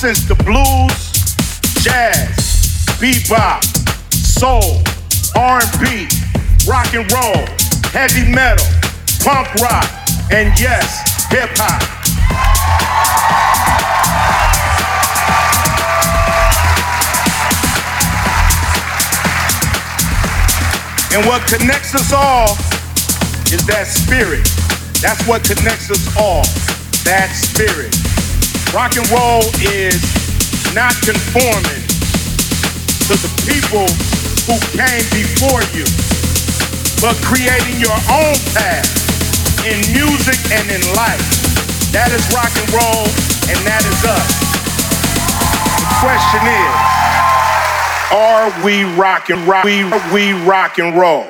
Since the blues, jazz, bebop, soul, R&B, rock and roll, heavy metal, punk rock, and yes, hip hop. And what connects us all is that spirit. That's what connects us all. That spirit. Rock and roll is not conforming to the people who came before you, but creating your own path in music and in life. That is rock and roll, and that is us. The question is, are we rock and rock? We, we rock and roll.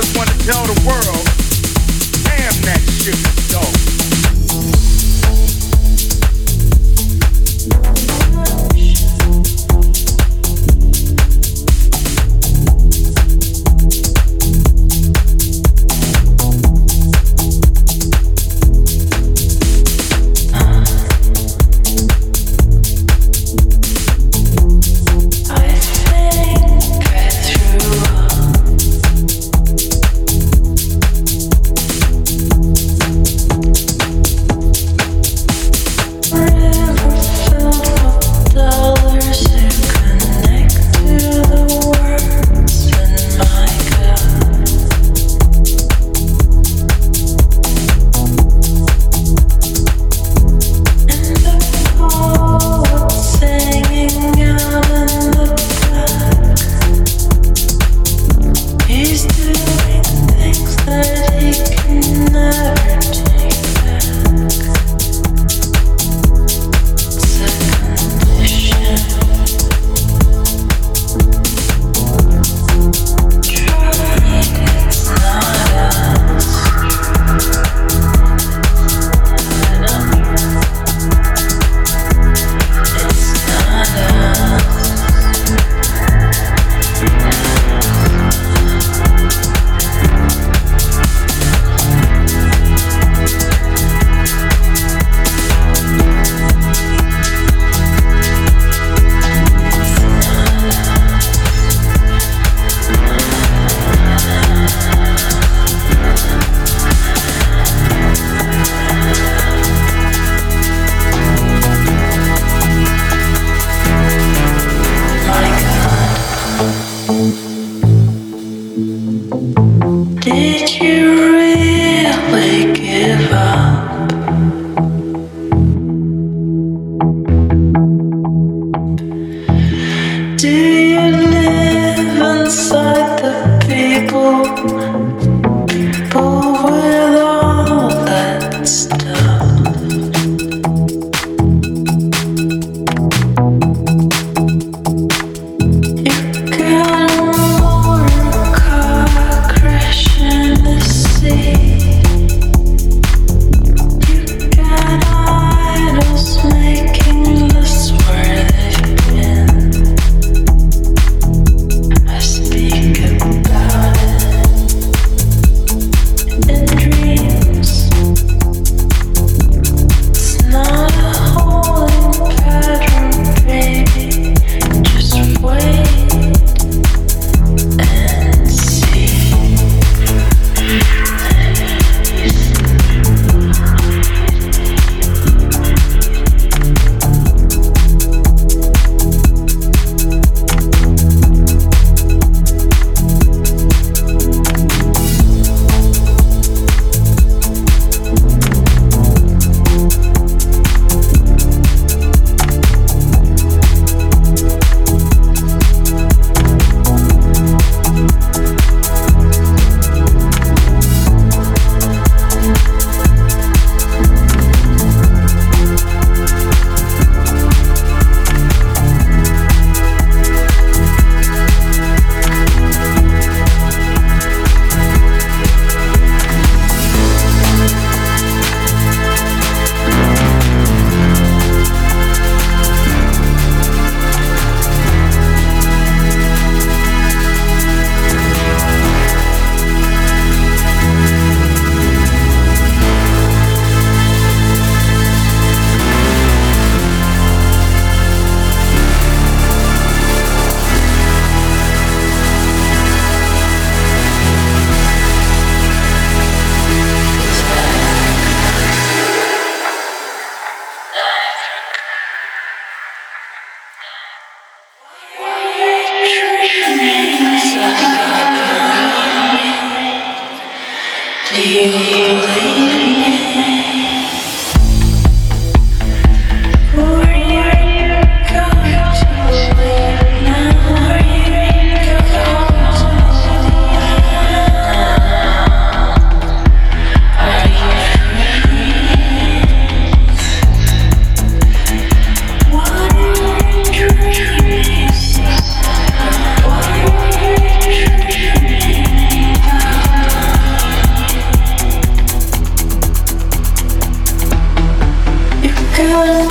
just want to tell the world, damn that shit is dope. girl.